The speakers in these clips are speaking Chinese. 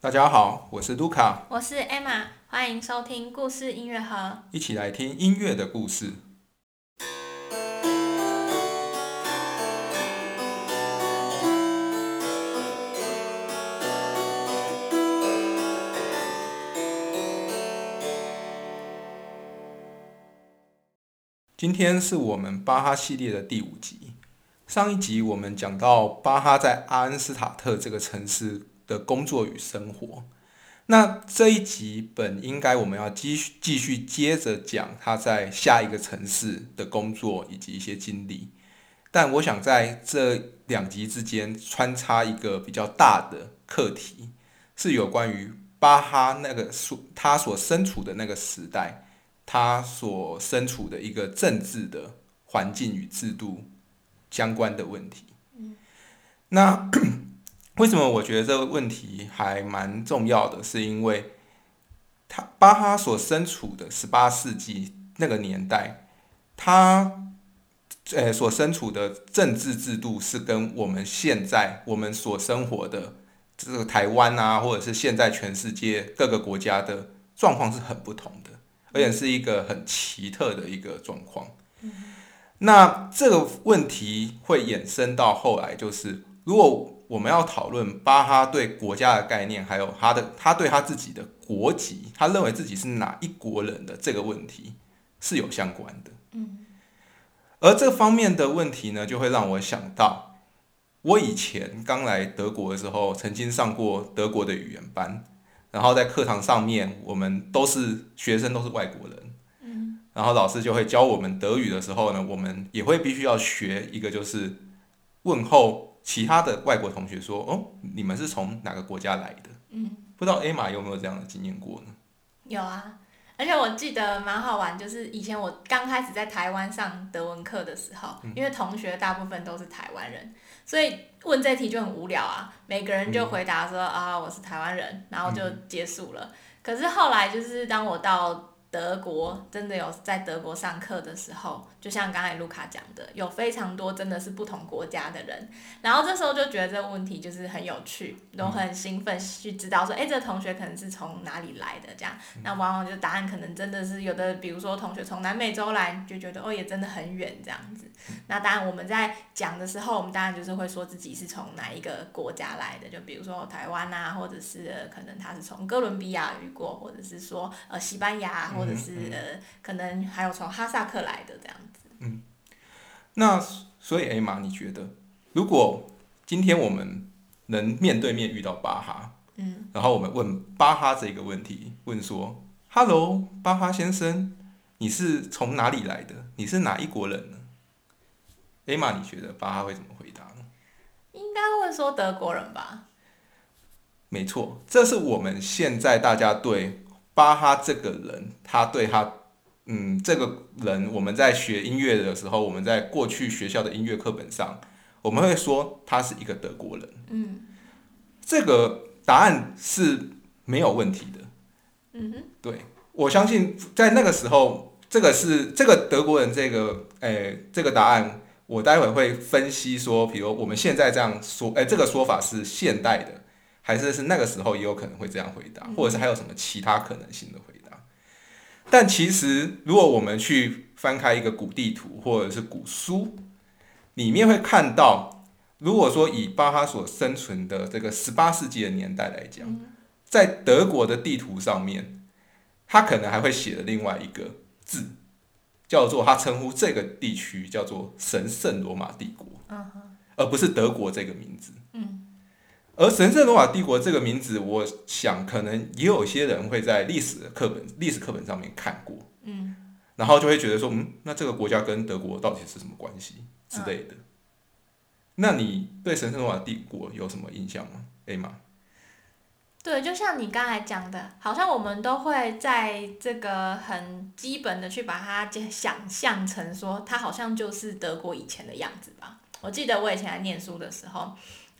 大家好，我是卢卡，我是 Emma，欢迎收听故事音乐盒。一起来听音乐的故事。今天是我们巴哈系列的第五集。上一集我们讲到巴哈在阿恩斯塔特这个城市的工作与生活。那这一集本应该我们要继续继续接着讲他在下一个城市的工作以及一些经历。但我想在这两集之间穿插一个比较大的课题，是有关于巴哈那个所他所身处的那个时代。他所身处的一个政治的环境与制度相关的问题。那为什么我觉得这个问题还蛮重要的？是因为他巴哈所身处的十八世纪那个年代，他呃所身处的政治制度是跟我们现在我们所生活的这个台湾啊，或者是现在全世界各个国家的状况是很不同的。而且是一个很奇特的一个状况。那这个问题会衍生到后来，就是如果我们要讨论巴哈对国家的概念，还有他的他对他自己的国籍，他认为自己是哪一国人的这个问题是有相关的。嗯，而这方面的问题呢，就会让我想到，我以前刚来德国的时候，曾经上过德国的语言班。然后在课堂上面，我们都是学生，都是外国人。嗯。然后老师就会教我们德语的时候呢，我们也会必须要学一个，就是问候其他的外国同学说：“哦，你们是从哪个国家来的？”嗯。不知道 A 玛有没有这样的经验过呢？有啊，而且我记得蛮好玩，就是以前我刚开始在台湾上德文课的时候，因为同学大部分都是台湾人。所以问这题就很无聊啊，每个人就回答说啊我是台湾人，然后就结束了。可是后来就是当我到。德国真的有在德国上课的时候，就像刚才卢卡讲的，有非常多真的是不同国家的人，然后这时候就觉得这个问题就是很有趣，都很兴奋去知道说，哎，这个同学可能是从哪里来的这样，那往往就答案可能真的是有的，比如说同学从南美洲来，就觉得哦也真的很远这样子。那当然我们在讲的时候，我们当然就是会说自己是从哪一个国家来的，就比如说台湾啊，或者是可能他是从哥伦比亚语过，或者是说呃西班牙。或者是呃，可能还有从哈萨克来的这样子。嗯，那所以艾玛，你觉得如果今天我们能面对面遇到巴哈，嗯，然后我们问巴哈这个问题，问说：“Hello，巴哈先生，你是从哪里来的？你是哪一国人呢？”艾玛，你觉得巴哈会怎么回答呢？应该会说德国人吧。没错，这是我们现在大家对。巴哈这个人，他对他，嗯，这个人，我们在学音乐的时候，我们在过去学校的音乐课本上，我们会说他是一个德国人。嗯，这个答案是没有问题的。嗯哼，对，我相信在那个时候，这个是这个德国人这个，诶，这个答案，我待会会分析说，比如我们现在这样说，诶，这个说法是现代的。还是是那个时候也有可能会这样回答，或者是还有什么其他可能性的回答。但其实，如果我们去翻开一个古地图或者是古书，里面会看到，如果说以巴哈所生存的这个十八世纪的年代来讲，在德国的地图上面，他可能还会写了另外一个字，叫做他称呼这个地区叫做神圣罗马帝国，而不是德国这个名字。而神圣罗马帝国这个名字，我想可能也有些人会在历史课本、历史课本上面看过，嗯，然后就会觉得说，嗯，那这个国家跟德国到底是什么关系之类的？那你对神圣罗马帝国有什么印象吗？？A 吗？对，就像你刚才讲的，好像我们都会在这个很基本的去把它想象成说，它好像就是德国以前的样子吧。我记得我以前在念书的时候。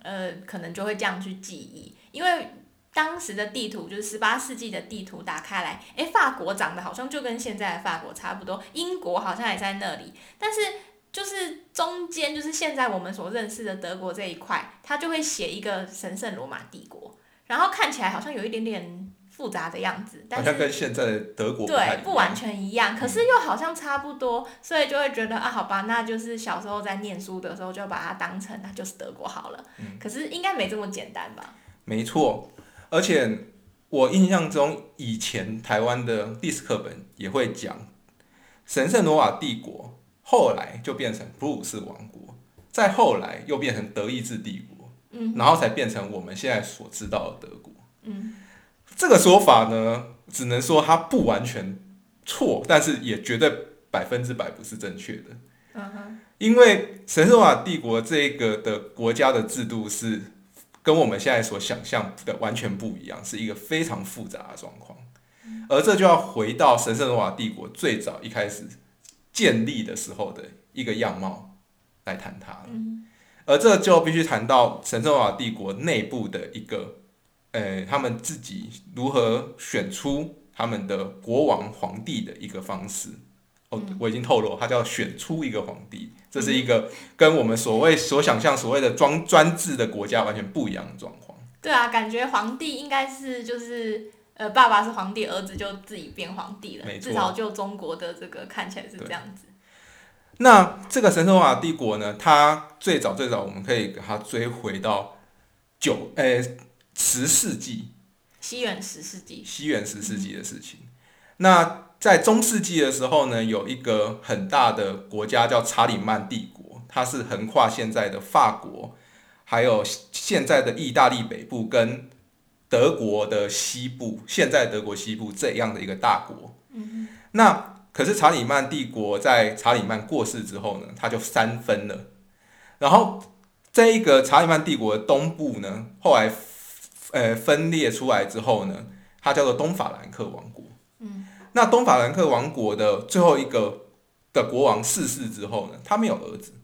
呃，可能就会这样去记忆，因为当时的地图就是十八世纪的地图，打开来，哎，法国长得好像就跟现在的法国差不多，英国好像也在那里，但是就是中间就是现在我们所认识的德国这一块，它就会写一个神圣罗马帝国，然后看起来好像有一点点复杂的样子，但好像是跟现在的德国对不完全一样，可是又好像差不多，所以就会觉得啊，好吧，那就是小时候在念书的时候就把它当成那就是德国好了。嗯可是应该没这么简单吧？没错，而且我印象中以前台湾的历史课本也会讲，神圣罗马帝国后来就变成普鲁士王国，再后来又变成德意志帝国，嗯然后才变成我们现在所知道的德国。嗯，这个说法呢，只能说它不完全错，但是也绝对百分之百不是正确的。因为神圣罗马帝国这个的国家的制度是跟我们现在所想象的完全不一样，是一个非常复杂的状况。而这就要回到神圣罗马帝国最早一开始建立的时候的一个样貌来谈它了。嗯而这就必须谈到神圣罗马帝国内部的一个，呃，他们自己如何选出他们的国王皇帝的一个方式。哦，我已经透露，他叫选出一个皇帝，这是一个跟我们所谓所想象所谓的专专制的国家完全不一样的状况。对啊，感觉皇帝应该是就是呃，爸爸是皇帝，儿子就自己变皇帝了没。错至少就中国的这个看起来是这样子。那这个神圣罗马帝国呢，它最早最早我们可以给它追回到九呃十世纪，西元十世纪，西元十世纪的事情。那在中世纪的时候呢，有一个很大的国家叫查理曼帝国，它是横跨现在的法国，还有现在的意大利北部跟德国的西部，现在德国西部这样的一个大国。嗯那可是查理曼帝国在查理曼过世之后呢，它就三分了。然后这一个查理曼帝国的东部呢，后来呃分裂出来之后呢，它叫做东法兰克王国。嗯，那东法兰克王国的最后一个的国王逝世之后呢，他没有儿子。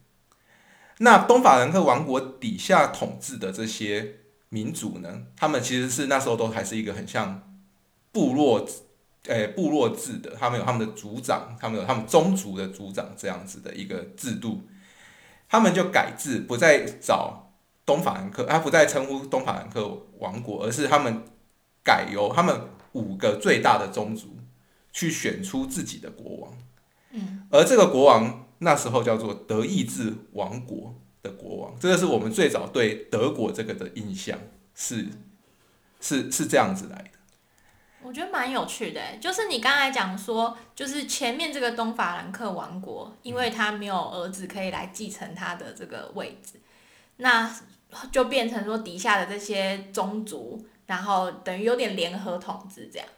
那东法兰克王国底下统治的这些民族呢，他们其实是那时候都还是一个很像部落，呃，部落制的，他们有他们的族长，他们有他们宗族的族长这样子的一个制度，他们就改制，不再找东法兰克，他不再称呼东法兰克王国，而是他们改由他们五个最大的宗族去选出自己的国王，嗯，而这个国王那时候叫做德意志王国的国王，这个是我们最早对德国这个的印象是是是这样子来的。我觉得蛮有趣的欸，就是你刚才讲说，就是前面这个东法兰克王国，因为他没有儿子可以来继承他的这个位置，那就变成说底下的这些宗族，然后等于有点联合统治这样。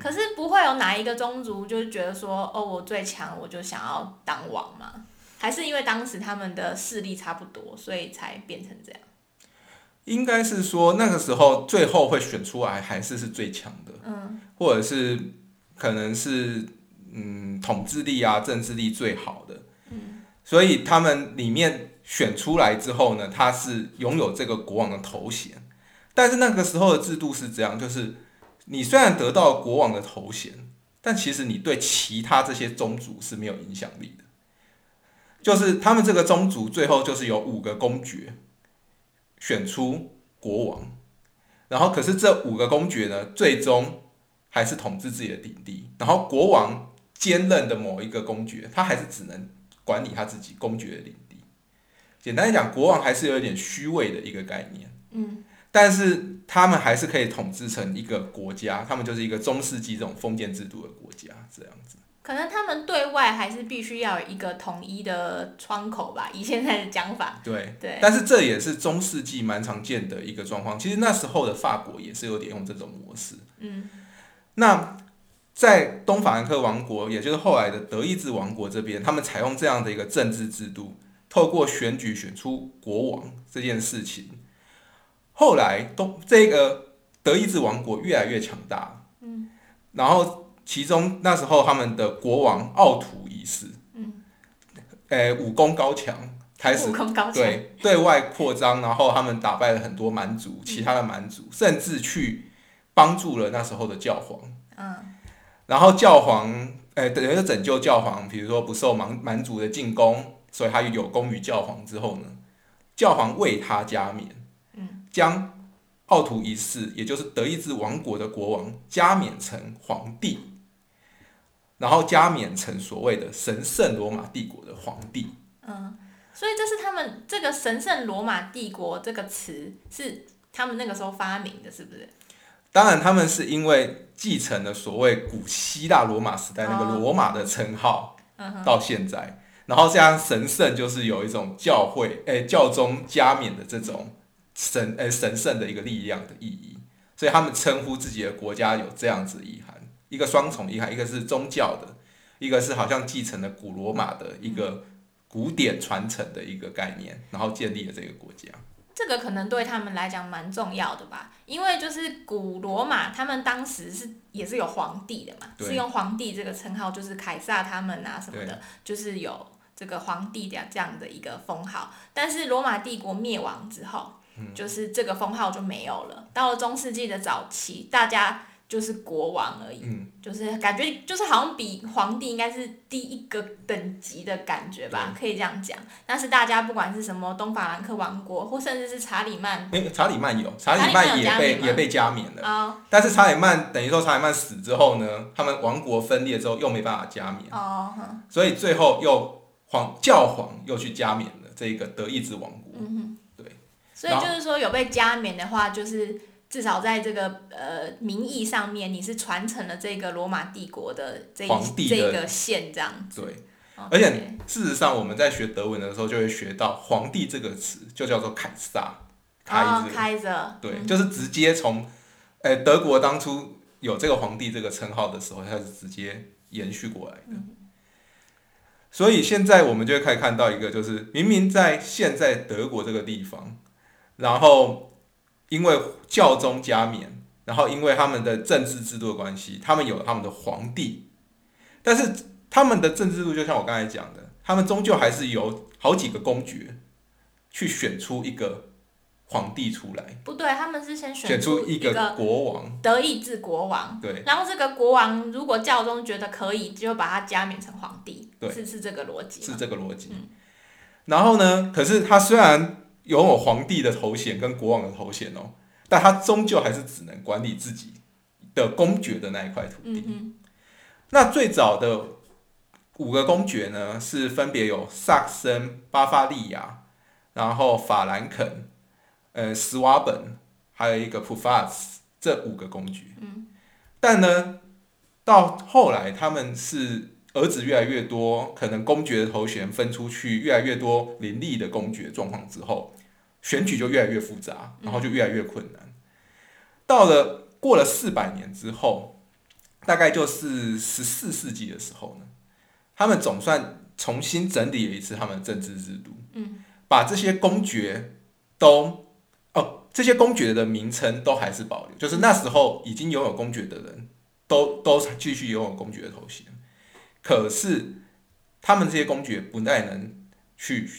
可是不会有哪一个宗族就是觉得说，哦，我最强，我就想要当王嘛？还是因为当时他们的势力差不多，所以才变成这样？应该是说那个时候最后会选出来还是是最强的，嗯或者是可能是嗯统治力啊政治力最好的，嗯所以他们里面选出来之后呢，他是拥有这个国王的头衔，但是那个时候的制度是这样，就是你虽然得到国王的头衔，但其实你对其他这些宗族是没有影响力的，就是他们这个宗族最后就是有五个公爵选出国王，然后可是这五个公爵呢，最终还是统治自己的领地，然后国王兼任的某一个公爵，他还是只能管理他自己公爵的领地。简单来讲，国王还是有一点虚伪的一个概念，嗯但是他们还是可以统治成一个国家，他们就是一个中世纪这种封建制度的国家，这样子。可能他们对外还是必须要有一个统一的窗口吧，以现在的讲法。对，对，但是这也是中世纪蛮常见的一个状况。其实那时候的法国也是有点用这种模式。嗯那在东法兰克王国，也就是后来的德意志王国这边，他们采用这样的一个政治制度，透过选举选出国王这件事情。后来东这个德意志王国越来越强大，嗯，然后其中那时候他们的国王奥图一世，嗯，诶、武功高强，开始武功高强。对对外扩张，然后他们打败了很多蛮族，其他的蛮族，甚至去帮助了那时候的教皇。嗯。然后教皇，呃，等于是拯救教皇，比如说不受蛮蛮族的进攻，所以他有功于教皇之后呢，教皇为他加冕，嗯，将奥图一世，也就是德意志王国的国王加冕成皇帝，然后加冕成所谓的神圣罗马帝国的皇帝。嗯，所以这是他们这个神圣罗马帝国这个词是他们那个时候发明的，是不是？当然，他们是因为继承了所谓古希腊罗马时代那个罗马的称号，到现在，然后这样神圣就是有一种教会诶教宗加冕的这种神诶神圣的一个力量的意义，所以他们称呼自己的国家有这样子遗憾，一个双重遗憾，一个是宗教的，一个是好像继承了古罗马的一个古典传承的一个概念，然后建立了这个国家。这个可能对他们来讲蛮重要的吧，因为就是古罗马，他们当时是也是有皇帝的嘛，是用皇帝这个称号，就是凯撒他们啊什么的，就是有这个皇帝的这样的一个封号。但是罗马帝国灭亡之后，就是这个封号就没有了。到了中世纪的早期，大家。就是国王而已，就是感觉就是好像比皇帝应该是低一个等级的感觉吧，可以这样讲。但是大家不管是什么东法兰克王国，或甚至是查理曼，查理曼有，查理曼也被也被加冕了。但是查理曼等于说查理曼死之后呢，他们王国分裂之后又没办法加冕，哦，所以最后又皇教皇又去加冕了这个德意志王国。嗯对。所以就是说有被加冕的话，就是。至少在这个呃名义上面，你是传承了这个罗马帝国的这这个线这样子。对，而且事实上我们在学德文的时候就会学到“皇帝”这个词，就叫做凯撒。开开着。对，就是直接从，诶德国当初有这个皇帝这个称号的时候，它是直接延续过来的。所以现在我们就可以看到一个，就是明明在现在德国这个地方，然后。因为教宗加冕，然后因为他们的政治制度的关系，他们有他们的皇帝，但是他们的政治制度就像我刚才讲的，他们终究还是由好几个公爵去选出一个皇帝出来。不对，他们是先选出一个国王，德意志国王。对，然后这个国王如果教宗觉得可以，就把他加冕成皇帝。对，是是这个逻辑。是这个逻辑。然后呢？可是他虽然。拥有皇帝的头衔跟国王的头衔哦，但他终究还是只能管理自己的公爵的那一块土地。那最早的五个公爵呢，是分别有萨克森、巴伐利亚，然后法兰肯、呃斯瓦本，还有一个普法斯这五个公爵。嗯，但呢，到后来他们是。儿子越来越多，可能公爵的头衔分出去越来越多林立的公爵状况之后，选举就越来越复杂，然后就越来越困难。到了过了四百年之后，大概就是十四世纪的时候呢，他们总算重新整理了一次他们的政治制度，嗯，把这些公爵都哦，这些公爵的名称都还是保留，就是那时候已经拥有公爵的人都都继续拥有公爵的头衔。可是，他们这些公爵不再能去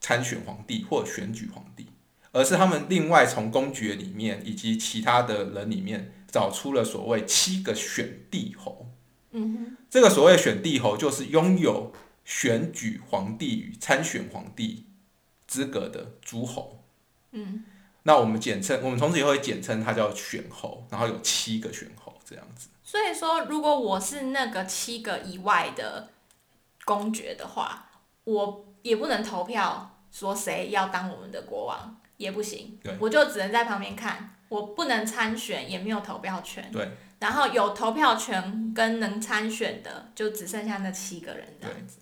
参选皇帝或选举皇帝，而是他们另外从公爵里面以及其他的人里面找出了所谓七个选帝侯。嗯哼，这个所谓选帝侯就是拥有选举皇帝与参选皇帝资格的诸侯。嗯，那我们简称，我们从此以后会简称它叫选侯，然后有七个选侯这样子。所以说，如果我是那个七个以外的公爵的话，我也不能投票说谁要当我们的国王，也不行。我就只能在旁边看，我不能参选，也没有投票权。对。然后有投票权跟能参选的，就只剩下那七个人这样子。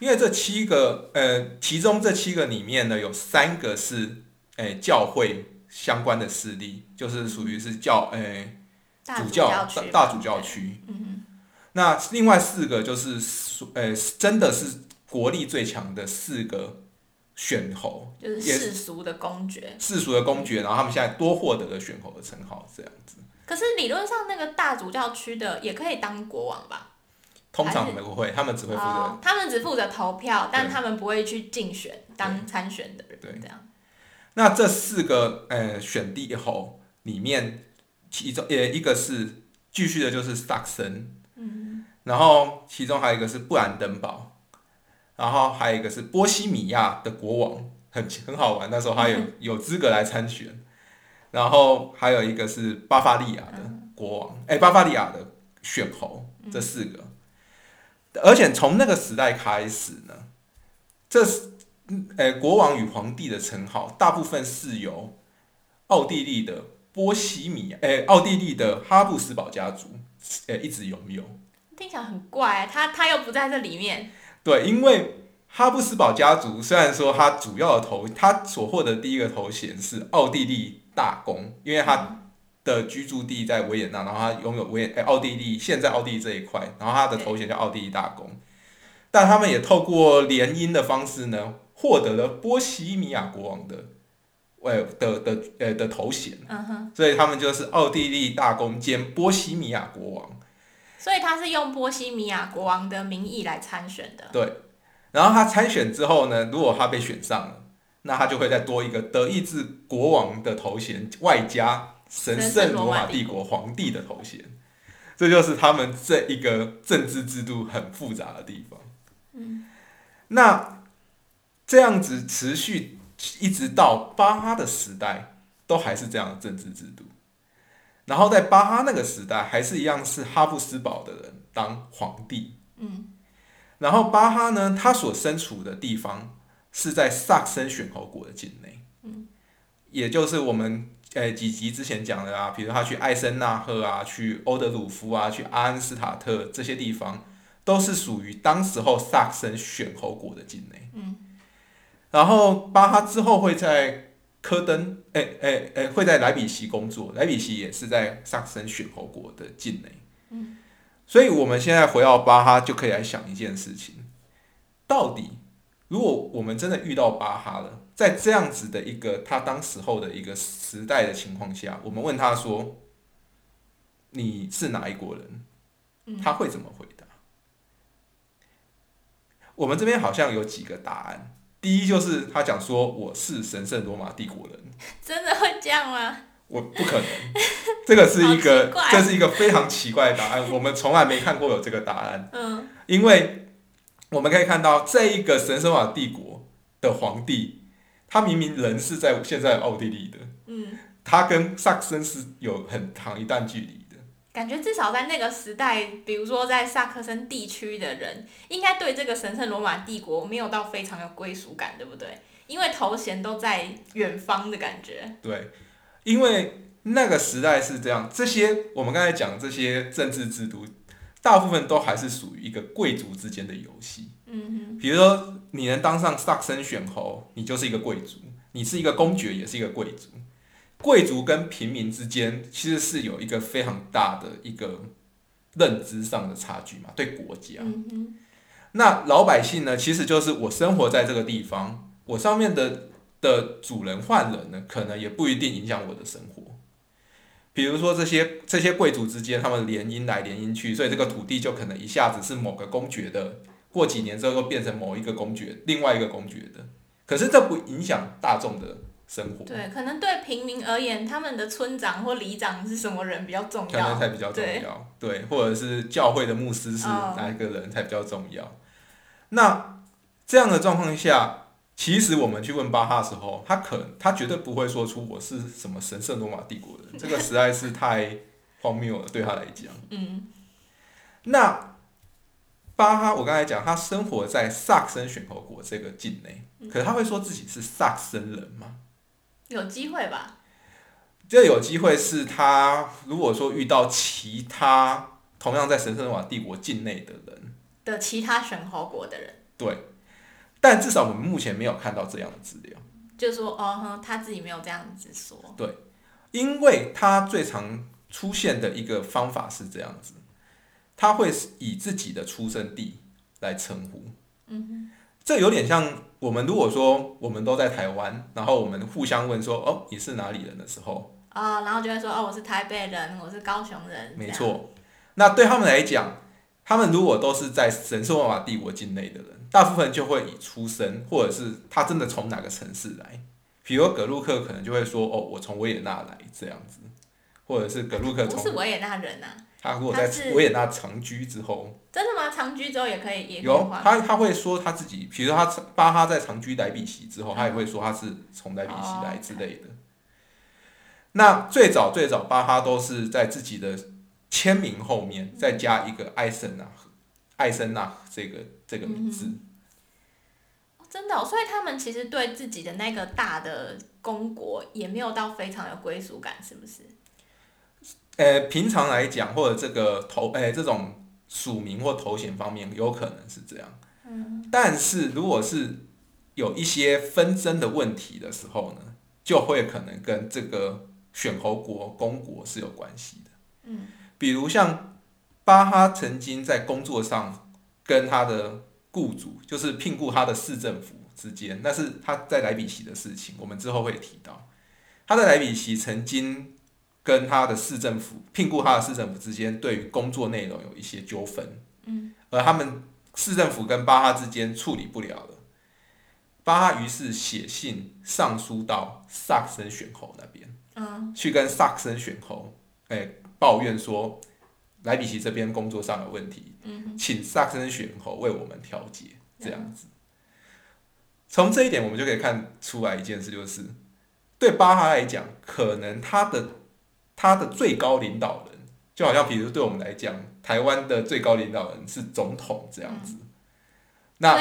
因为这七个，呃，其中这七个里面呢，有三个是，诶，教会相关的势力，就是属于是教，诶。主教大大主教区，那另外四个就是，诶，真的是国力最强的四个选侯，就是世俗的公爵，世俗的公爵，然后他们现在多获得了选侯的称号，这样子。可是理论上，那个大主教区的也可以当国王吧？通常不会，他们只会负责，他们只负责投票，但他们不会去竞选当参选的人，这样。那这四个呃选帝侯里面。其中也一个是继续的，就是萨克森，嗯，然后其中还有一个是布兰登堡，然后还有一个是波西米亚的国王，很很好玩。那时候他有 有资格来参选，然后还有一个是巴伐利亚的国王，哎、巴伐利亚的选侯，这四个。而且从那个时代开始呢，这是，呃，国王与皇帝的称号，大部分是由奥地利的波西米亚，哎、奥地利的哈布斯堡家族，呃，一直拥有。听起来很怪，他他又不在这里面。对，因为哈布斯堡家族虽然说他主要的头，他所获得第一个头衔是奥地利大公，因为他的居住地在维也纳，然后他拥有维也、哎奥地利现在奥地利这一块，然后他的头衔叫奥地利大公。但他们也透过联姻的方式呢，获得了波西米亚国王的，呃的的呃的头衔，所以他们就是奥地利大公兼波西米亚国王。所以他是用波西米亚国王的名义来参选的。对，然后他参选之后呢，如果他被选上了，那他就会再多一个德意志国王的头衔，外加神圣罗马帝国皇帝的头衔。这就是他们这一个政治制度很复杂的地方。嗯，那这样子持续一直到巴哈的时代，都还是这样的政治制度。然后在巴哈那个时代，还是一样是哈布斯堡的人当皇帝。嗯，然后巴哈呢，他所身处的地方是在萨克森选侯国的境内。嗯，也就是我们呃几集之前讲的啊，比如他去艾森纳赫啊，去欧德鲁夫啊，去阿恩斯塔特这些地方，都是属于当时候萨克森选侯国的境内。嗯，然后巴哈之后会在科登，哎哎哎，会在莱比锡工作，莱比锡也是在萨克森选侯国的境内。嗯，所以我们现在回到巴哈，就可以来想一件事情：到底如果我们真的遇到巴哈了，在这样子的一个他当时候的一个时代的情况下，我们问他说你是哪一国人？嗯他会怎么回答？我们这边好像有几个答案。第一就是他讲说我是神圣罗马帝国人，真的会这样吗？我不可能，这个是一个这是一个非常奇怪的答案，我们从来没看过有这个答案，嗯。因为我们可以看到这一个神圣罗马帝国的皇帝，他明明人是在现在奥地利的，嗯，他跟萨克森是有很长一段距离。的。感觉至少在那个时代，比如说在萨克森地区的人，应该对这个神圣罗马帝国没有到非常有归属感，对不对？因为头衔都在远方的感觉。对，因为那个时代是这样，这些我们刚才讲这些政治制度，大部分都还是属于一个贵族之间的游戏。嗯哼比如说，你能当上萨克森选侯，你就是一个贵族；你是一个公爵，也是一个贵族。贵族跟平民之间其实是有一个非常大的一个认知上的差距嘛，对国家。嗯，那老百姓呢，其实就是我生活在这个地方，我上面的的主人换人呢，可能也不一定影响我的生活。比如说这些这些贵族之间，他们联姻来联姻去，所以这个土地就可能一下子是某个公爵的，过几年之后又变成某一个公爵，另外一个公爵的。可是这不影响大众的生活，对，可能对平民而言，他们的村长或里长是什么人比较重可能要。才比较重对要，对，或者是教会的牧师是哦哪一个人才比较重要。那这样的状况下，其实我们去问巴哈的时候，他可他绝对不会说出我是什么神圣罗马帝国人，这个实在是太荒谬了，对他来讲。嗯那巴哈，我刚才讲，他生活在萨克森选侯国这个境内，可是他会说自己是萨克森人吗？有机会吧？这有机会是他如果说遇到其他同样在神圣罗马帝国境内的人，的其他神侯国的人，对，但至少我们目前没有看到这样的资料，就说哦哼，他自己没有这样子说。对。因为他最常出现的一个方法是这样子，他会以自己的出生地来称呼，嗯这有点像我们如果说我们都在台湾，然后我们互相问说哦你是哪里人的时候，啊，哦，然后就会说哦，我是台北人，我是高雄人。没这样。错，那对他们来讲，他们如果都是在神圣罗马帝国境内的人，大部分就会以出生或者是他真的从哪个城市来，比如格鲁克可能就会说哦，我从维也纳来这样子，或者是格鲁克从不是维也纳人啊？他如果在维也纳长居之后，真的吗？长居之后也可以，也有。他他会说他自己，比如说他巴哈在长居莱比锡之后，他也会说他是从莱比锡来之类的。那最早最早巴哈都是在自己的签名后面再加一个艾森纳，艾森纳这个这个名字。真的、哦，所以他们其实对自己的那个大的公国也没有到非常有归属感，是不是？呃，平常来讲，或者这个头，呃，这种署名或头衔方面，有可能是这样。嗯。但是如果是有一些纷争的问题的时候呢，就会可能跟这个选侯国、公国是有关系的。嗯。比如像巴哈曾经在工作上跟他的雇主，就是聘雇他的市政府之间，那是他在莱比锡的事情，我们之后会提到。他在莱比锡曾经。跟他的市政府聘雇他的市政府之间，对于工作内容有一些纠纷，嗯，而他们市政府跟巴哈之间处理不了了，巴哈于是写信上书到萨克森选侯那边，嗯，去跟萨克森选侯，哎，抱怨说莱比锡这边工作上有问题，嗯，请萨克森选侯为我们调解，这样子。从这一点，我们就可以看出来一件事，就是对巴哈来讲，可能他的。他的最高领导人，就好像比如对我们来讲，台湾的最高领导人是总统这样子。那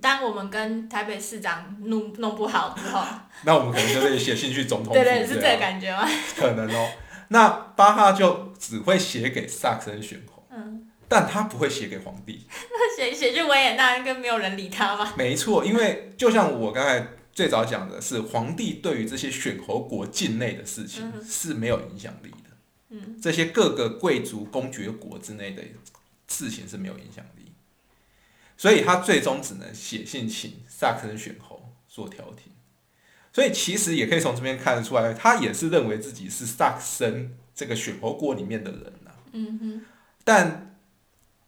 当我们跟台北市长弄弄不好之后，那我们可能就会写信去总统府。对对，是这个感觉吗？可能哦。那巴哈就只会写给萨克森选侯，嗯，但他不会写给皇帝。那写写去维也纳，应该没有人理他吧？没错，因为就像我刚才。最早讲的是皇帝对于这些选侯国境内的事情是没有影响力的，嗯，这些各个贵族公爵国之内的事情是没有影响力，所以他最终只能写信请萨克森选侯做调停，所以其实也可以从这边看得出来，他也是认为自己是萨克森这个选侯国里面的人呐，嗯哼，但。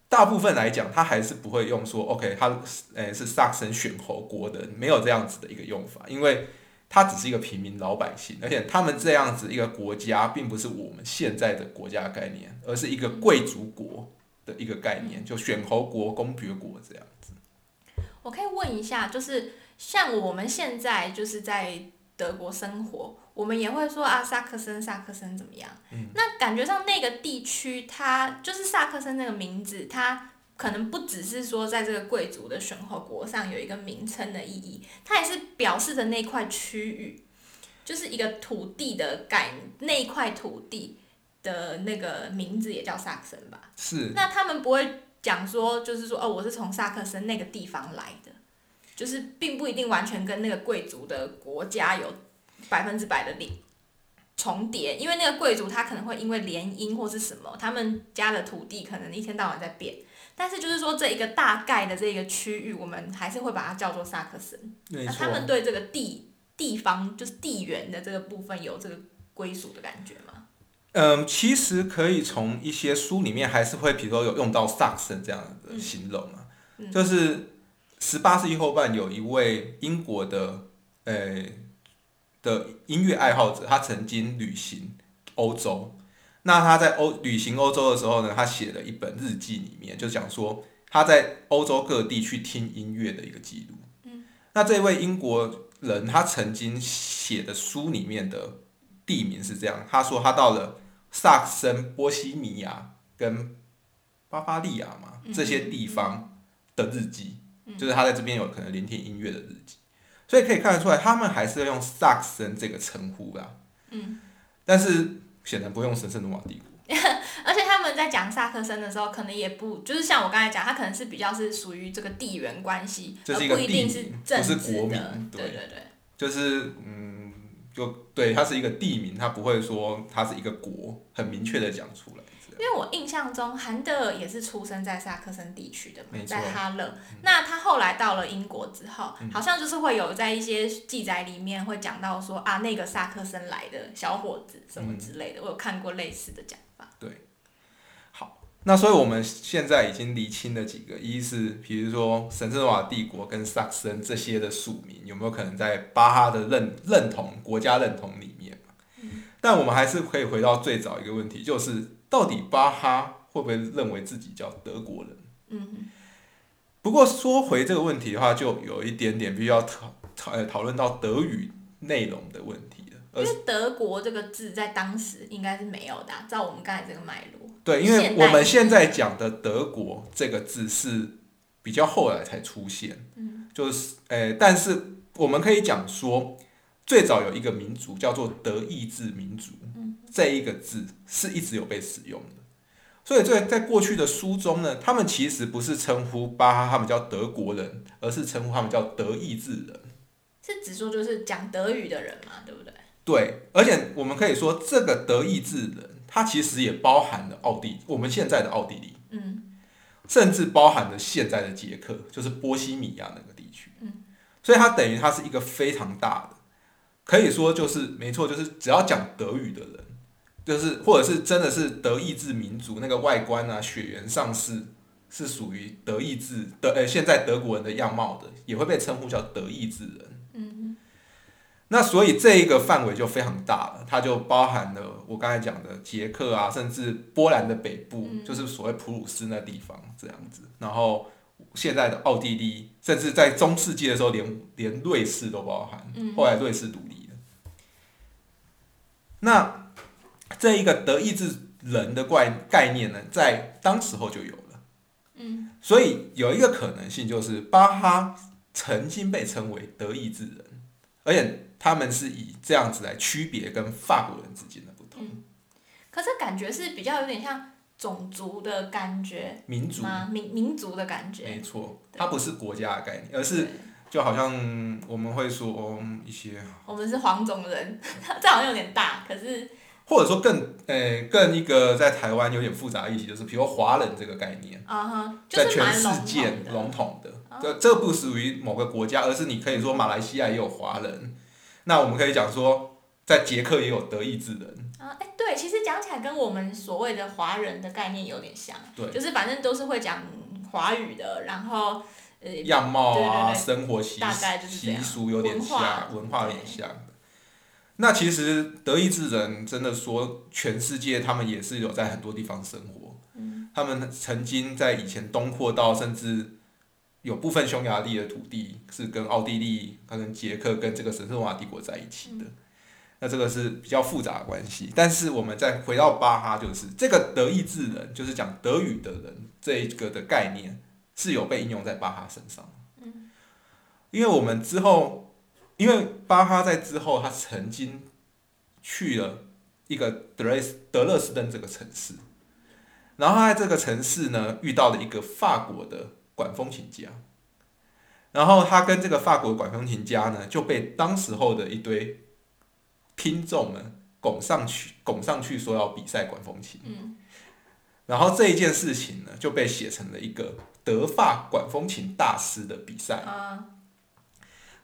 大部分来讲，他还是不会用说 “OK”，他诶是萨克森选侯国的，没有这样子的一个用法，因为他只是一个平民老百姓，而且他们这样子一个国家，并不是我们现在的国家概念，而是一个贵族国的一个概念，就选侯国、公爵国这样子。我可以问一下，就是像我们现在就是在德国生活。我们也会说啊，萨克森，萨克森怎么样？那感觉上那个地区，它就是萨克森那个名字，它可能不只是说在这个贵族的选侯国上有一个名称的意义，它也是表示的那块区域，就是一个土地的概那一块土地的那个名字也叫萨克森吧？是。那他们不会讲说，就是说哦，我是从萨克森那个地方来的，就是并不一定完全跟那个贵族的国家有。百分之百的连重叠，因为那个贵族他可能会因为联姻或是什么，他们家的土地可能一天到晚在变，但是就是说这一个大概的这个区域，我们还是会把它叫做萨克森。那他们对这个地地方就是地缘的这个部分有这个归属的感觉吗？嗯，其实可以从一些书里面还是会，比如说有用到萨克森这样的形容啊，就是十八世纪后半有一位英国的呃。的音乐爱好者，他曾经旅行欧洲。那他在欧旅行欧洲的时候呢，他写了一本日记，里面就讲说他在欧洲各地去听音乐的一个记录。嗯，那这位英国人他曾经写的书里面的地名是这样，他说他到了萨克森、波西米亚跟巴伐利亚嘛这些地方的日记，就是他在这边有可能聆听音乐的日记。所以可以看得出来，他们还是要用萨克森这个称呼啦。嗯，但是显然不用神圣罗马帝国。而且他们在讲萨克森的时候，可能也不就是像我刚才讲，他可能是比较是属于这个地缘关系，而不一定是政治的。对对对，就是嗯，就对，它是一个地名，它不会说它是一个国，很明确的讲出来。因为我印象中，韩德尔也是出生在萨克森地区的嘛，在哈勒。那他后来到了英国之后，好像就是会有在一些记载里面会讲到说啊，那个萨克森来的小伙子什么之类的，我有看过类似的讲法。对，好，那所以我们现在已经厘清了几个，一是比如说神圣罗马帝国跟萨克森这些的署名有没有可能在巴哈的认认同国家认同里面但我们还是可以回到最早一个问题，就是。到底巴哈会不会认为自己叫德国人？嗯，不过说回这个问题的话，就有一点点必须要讨讨讨论到德语内容的问题了。而因为德国这个字在当时应该是没有的啊、照我们刚才这个脉络。对，因为我们现在讲的德国这个字是比较后来才出现，嗯，就是诶、但是我们可以讲说，最早有一个民族叫做德意志民族，嗯，这一个字是一直有被使用的。所以在在过去的书中呢，他们其实不是称呼巴哈他们叫德国人，而是称呼他们叫德意志人。是指说就是讲德语的人嘛，对不对？对，而且我们可以说，这个德意志人，他其实也包含了奥地，我们现在的奥地利，嗯，甚至包含了现在的捷克，就是波西米亚那个地区。嗯，所以它等于它是一个非常大的，可以说就是没错，就是只要讲德语的人，就是或者是真的是德意志民族那个外观啊、血缘上是是属于德意志德呃现在德国人的样貌的，也会被称呼叫德意志人。嗯那所以这一个范围就非常大了，它就包含了我刚才讲的捷克啊，甚至波兰的北部，嗯就是所谓普鲁士那地方这样子。然后现在的奥地利，甚至在中世纪的时候连，连瑞士都包含。嗯后来瑞士独立了。那这一个德意志人的怪概念呢，在当时候就有了。嗯所以有一个可能性就是巴哈曾经被称为德意志人，而且他们是以这样子来区别跟法国人之间的不同。嗯，可是感觉是比较有点像种族的感觉民族吗？民民族的感觉没觉，错，它不是国家的概念，而是对就好像我们会说嗯一些，我们是黄种人，这好像有点大，可是或者说更呃更一个在台湾有点复杂的议题，就是比如华人这个概念。啊哈，就在全世界。笼统的，哦这这不属于某个国家，而是你可以说马来西亚也有华人，那我们可以讲说，在捷克也有德意志人，啊，哎，对，其实讲起来跟我们所谓的华人的概念有点像，对就是反正都是会讲华语的，然后呃，样貌啊、对对生活习大概就是这习样俗有点文化。像，文化有点像。的。那其实德意志人真的说，全世界他们也是有在很多地方生活，嗯。他们曾经在以前东扩到，甚至有部分匈牙利的土地是跟奥地利、跟捷克、跟这个神圣罗马帝国在一起的。那这个是比较复杂的关系，但是我们再回到巴哈，就是这个德意志人，就是讲德语的人这一个的概念是有被应用在巴哈身上。嗯，因为我们之后，因为巴哈在之后，他曾经去了一个德雷斯德勒斯登这个城市，然后他在这个城市呢遇到了一个法国的管风琴家，然后他跟这个法国管风琴家呢就被当时候的一堆听众们拱上去，拱上去说要比赛管风琴，嗯。然后这一件事情呢就被写成了一个德法管风琴大师的比赛。啊，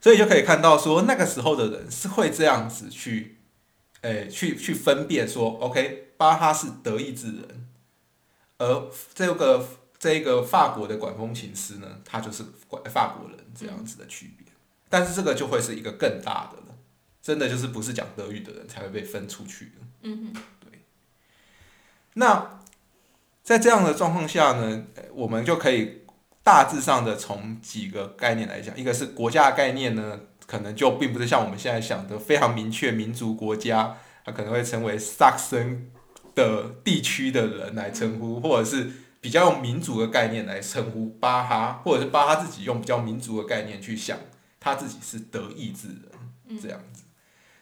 所以就可以看到说，那个时候的人是会这样子去，诶、去去分辨说，OK，巴哈是德意志人，而这个这个法国的管风琴师呢，他就是管法国人这样子的区别。但是这个就会是一个更大的了，真的就是不是讲德语的人才会被分出去的。嗯哼，那在这样的状况下呢，我们就可以大致上的从几个概念来讲，一个是国家的概念呢，可能就并不是像我们现在想的非常明确民族国家，它可能会成为萨克森的地区的人来称呼，或者是比较用民族的概念来称呼巴哈，或者是巴哈自己用比较民族的概念去想他自己是德意志人这样子。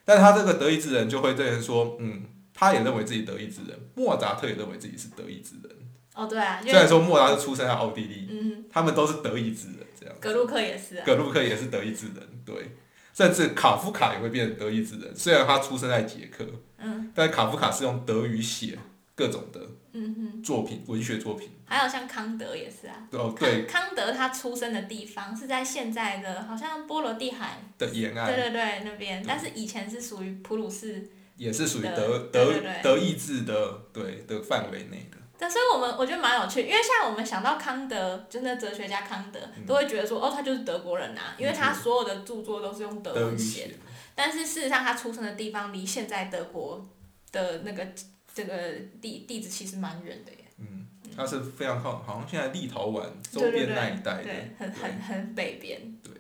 但他这个德意志人就会对人说，嗯，他也认为自己德意志人，莫扎特也认为自己是德意志人。哦对虽然为说莫扎特出生在奥地利，嗯，他们都是德意志人这样。格鲁克也是啊，格鲁克也是德意志人，对，甚至卡夫卡也会变成德意志人。虽然他出生在捷克，嗯但卡夫卡是用德语写各种的嗯哼，作品，文学作品。还有像康德也是啊。哦，对康康德他出生的地方是在现在的好像波罗的海，的沿岸对对对那边，但是以前是属于普鲁士也是属于德德德意志的对的范围内的。但，所以我们我觉得蛮有趣，因为像我们想到康德，就那哲学家康德，嗯都会觉得说，哦，他就是德国人啊，因为他所有的著作都是用德文写的。但是事实上，他出生的地方离现在德国的那个这个地地址其实蛮远的耶。嗯，他是非常靠，好像现在立陶宛周边那一带的，对，很很很北边。对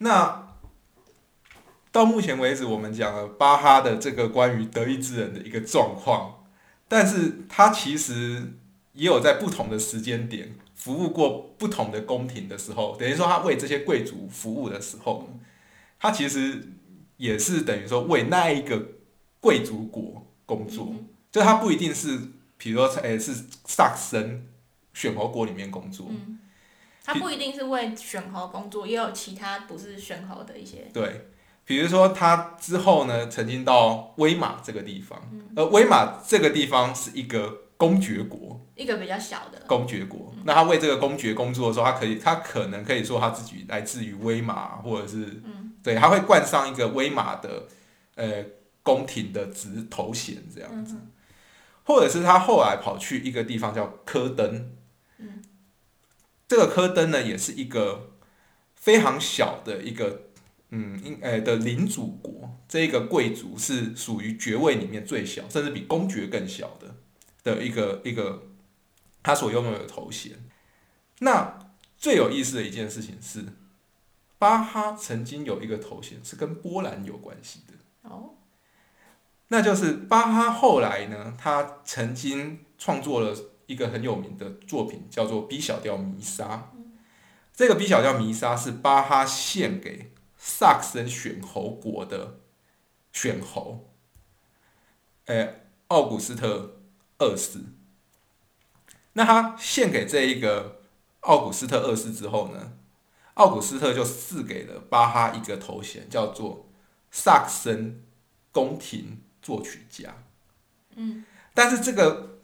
那到目前为止，我们讲了巴哈的这个关于德意志人的一个状况，但是他其实也有在不同的时间点服务过不同的宫廷的时候，等于说他为这些贵族服务的时候，他其实也是等于说为那一个贵族国工作，就他不一定是，比如说，诶、是萨克森选侯国里面工作，嗯，他不一定是为选侯工作，也有其他不是选侯的一些。对，比如说他之后呢，曾经到威马这个地方，嗯。而威马这个地方是一个公爵国，一个比较小的，公爵国。那他为这个公爵工作的时候，他可以，他可能可以说他自己来自于威马，或者是，嗯。对，他会冠上一个威马的呃宫廷的职头衔这样子，嗯。或者是他后来跑去一个地方叫科登，嗯。这个科登呢也是一个非常小的一个。嗯，应呃的领主国，这一个贵族是属于爵位里面最小，甚至比公爵更小的的一个一个他所拥有的头衔。那最有意思的一件事情是，巴哈曾经有一个头衔是跟波兰有关系的，哦，那就是巴哈后来呢，他曾经创作了一个很有名的作品，叫做 B 小调弥撒。这个 B 小调弥撒是巴哈献给萨克森选侯国的选侯，呃，奥古斯特二世。那他献给这一个奥古斯特二世之后呢，奥古斯特就赐给了巴哈一个头衔，叫做萨克森宫廷作曲家。嗯，但是这个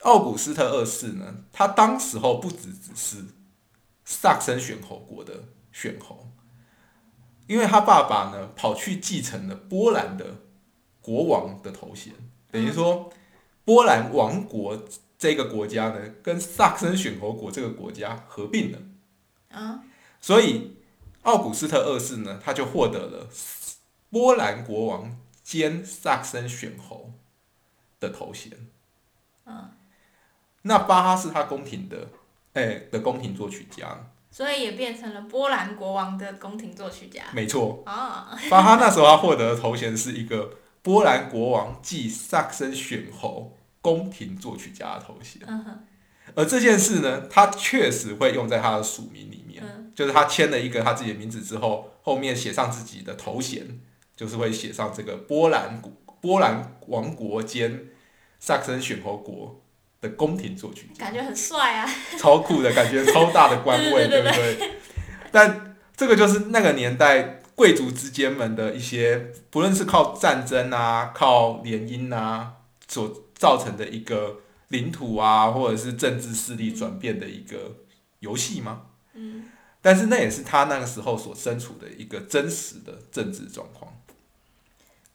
奥古斯特二世呢，他当时候不只只是萨克森选侯国的选侯，因为他爸爸呢跑去继承了波兰的国王的头衔，等于说波兰王国这个国家呢跟萨克森选侯国这个国家合并了，啊，所以奥古斯特二世呢他就获得了波兰国王兼萨克森选侯的头衔。嗯，那巴哈是他宫廷的，哎、的宫廷作曲家，所以也变成了波兰国王的宫廷作曲家。没错。啊，巴哈那时候他获得的头衔是一个波兰国王暨萨克森选侯宫廷作曲家的头衔。嗯哼，而这件事呢，他确实会用在他的署名里面，嗯就是他签了一个他自己的名字之后，后面写上自己的头衔，就是会写上这个波兰国波兰王国兼萨克森选侯国的宫廷作曲家。感觉很帅啊。超酷的感觉，超大的官位，对不对？但这个就是那个年代贵族之间们的一些，不论是靠战争啊、靠联姻啊所造成的一个领土啊，或者是政治势力转变的一个游戏吗？嗯，但是那也是他那个时候所身处的一个真实的政治状况。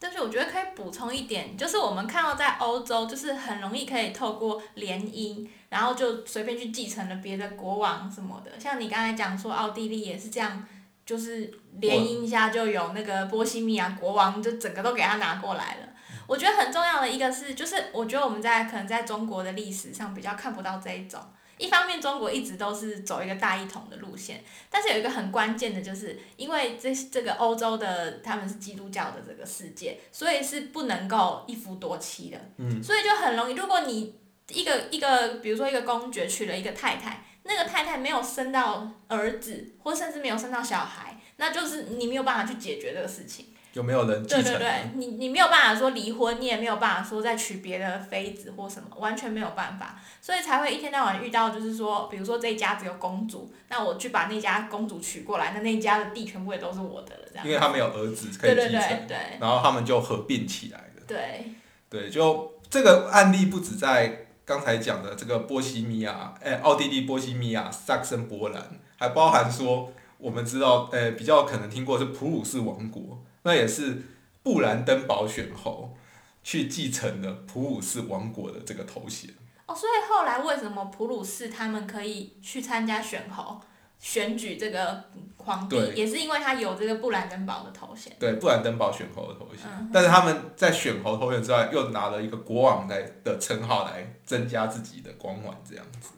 但是我觉得可以补充一点，就是我们看到在欧洲，就是很容易可以透过联姻，然后就随便去继承了别的国王什么的。像你刚才讲说，奥地利也是这样，就是联姻一下就有那个波西米亚国王，就整个都给他拿过来了。我觉得很重要的一个是，就是我觉得我们在可能在中国的历史上比较看不到这一种。一方面，中国一直都是走一个大一统的路线，但是有一个很关键的，就是因为这这个欧洲的他们是基督教的这个世界，所以是不能够一夫多妻的，嗯，所以就很容易，如果你一个一个，比如说一个公爵娶了一个太太，那个太太没有生到儿子，或甚至没有生到小孩，那就是你没有办法去解决这个事情。有没有人继承？对对对，你你没有办法说离婚，你也没有办法说再娶别的妃子或什么，完全没有办法，所以才会一天到晚遇到，就是说，比如说这一家只有公主，那我去把那家公主娶过来，那那一家的地全部也都是我的了，这样。因为他们有儿子可对对以继承，对对然后他们就合并起来了。对，对，就这个案例不止在刚才讲的这个波西米亚，哎、奥地利、波西米亚、萨克森、波兰，还包含说我们知道，呃、比较可能听过是普鲁士王国，那也是布兰登堡选侯去继承了普鲁士王国的这个头衔。哦，所以后来为什么普鲁士他们可以去参加选侯？选举这个皇帝也是因为他有这个布兰登堡的头衔，对，布兰登堡选侯的头衔，嗯但是他们在选侯头衔之外，又拿了一个国王来的称号来增加自己的光环，这样子。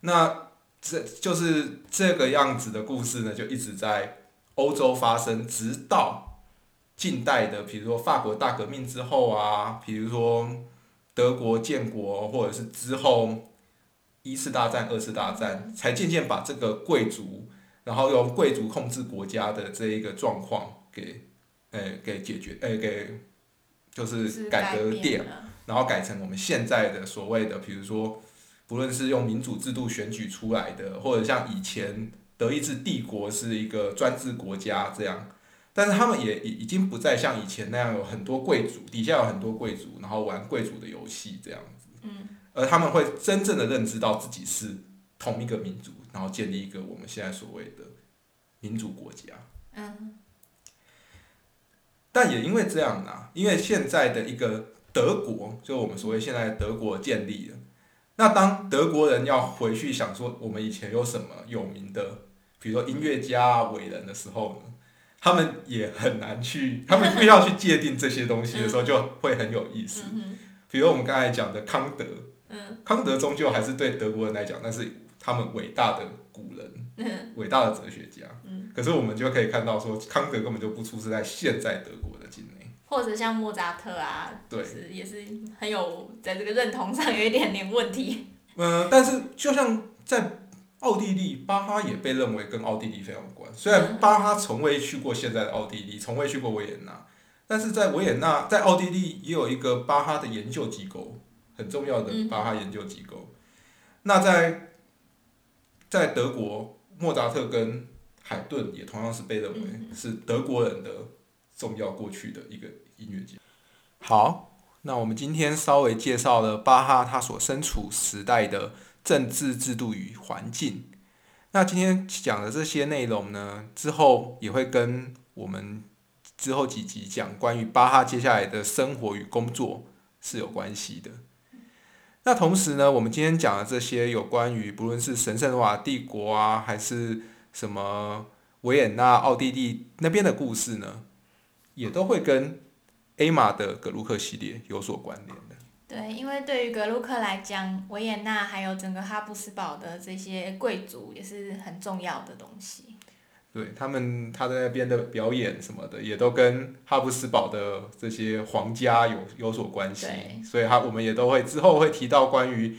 那这就是这个样子的故事呢，就一直在欧洲发生，直到近代的，比如说法国大革命之后啊，比如说德国建国，或者是之后一次大战、二次大战，才渐渐把这个贵族，然后用贵族控制国家的这一个状况给，呃，给解决，呃，给就是改革掉，然后改成我们现在的所谓的，比如说，不论是用民主制度选举出来的，或者像以前德意志帝国是一个专制国家这样。但是他们也已已经不再像以前那样有很多贵族，底下有很多贵族，然后玩贵族的游戏这样子。嗯。而他们会真正的认知到自己是同一个民族，然后建立一个我们现在所谓的民主国家。嗯。但也因为这样啊，因为现在的一个德国，就我们所谓现在德国建立了。那当德国人要回去想说我们以前有什么有名的，比如说音乐家伟人的时候呢？他们也很难去，他们必须要去界定这些东西的时候，就会很有意思。比如我们刚才讲的康德，康德终究还是对德国人来讲，那是他们伟大的古人，伟大的哲学家。可是我们就可以看到，说康德根本就不出生在现在德国的境内。或者像莫扎特啊，对，也是很有在这个认同上有一点点问题。嗯，但是就像在。奥地利巴哈也被认为跟奥地利非常有关，虽然巴哈从未去过现在的奥地利，从未去过维也纳，但是在维也纳，在奥地利也有一个巴哈的研究机构，很重要的巴哈研究机构。那在在德国，莫扎特跟海顿也同样是被认为是德国人的重要过去的一个音乐家。好，那我们今天稍微介绍了巴哈他所身处时代的。政治制度与环境。那今天讲的这些内容呢，之后也会跟我们之后几集讲关于巴哈接下来的生活与工作是有关系的。那同时呢，我们今天讲的这些有关于不论是神圣罗马帝国啊，还是什么维也纳、奥地利那边的故事呢，也都会跟 A 玛的格鲁克系列有所关联的。对，因为对于格鲁克来讲，维也纳还有整个哈布斯堡的这些贵族也是很重要的东西。对他们，他在那边的表演什么的，也都跟哈布斯堡的这些皇家有有所关系。所以，他我们也都会之后会提到关于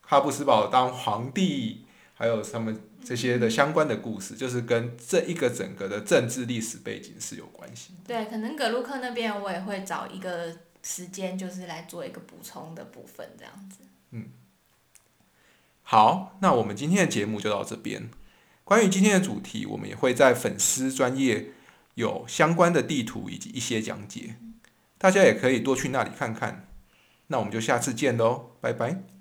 哈布斯堡当皇帝，还有他们这些的相关的故事，就是跟这一个整个的政治历史背景是有关系。对，可能格鲁克那边我也会找一个。时间就是来做一个补充的部分，这样子。嗯，好，那我们今天的节目就到这边。关于今天的主题，我们也会在粉丝专业有相关的地图以及一些讲解，大家也可以多去那里看看。那我们就下次见喽，拜拜。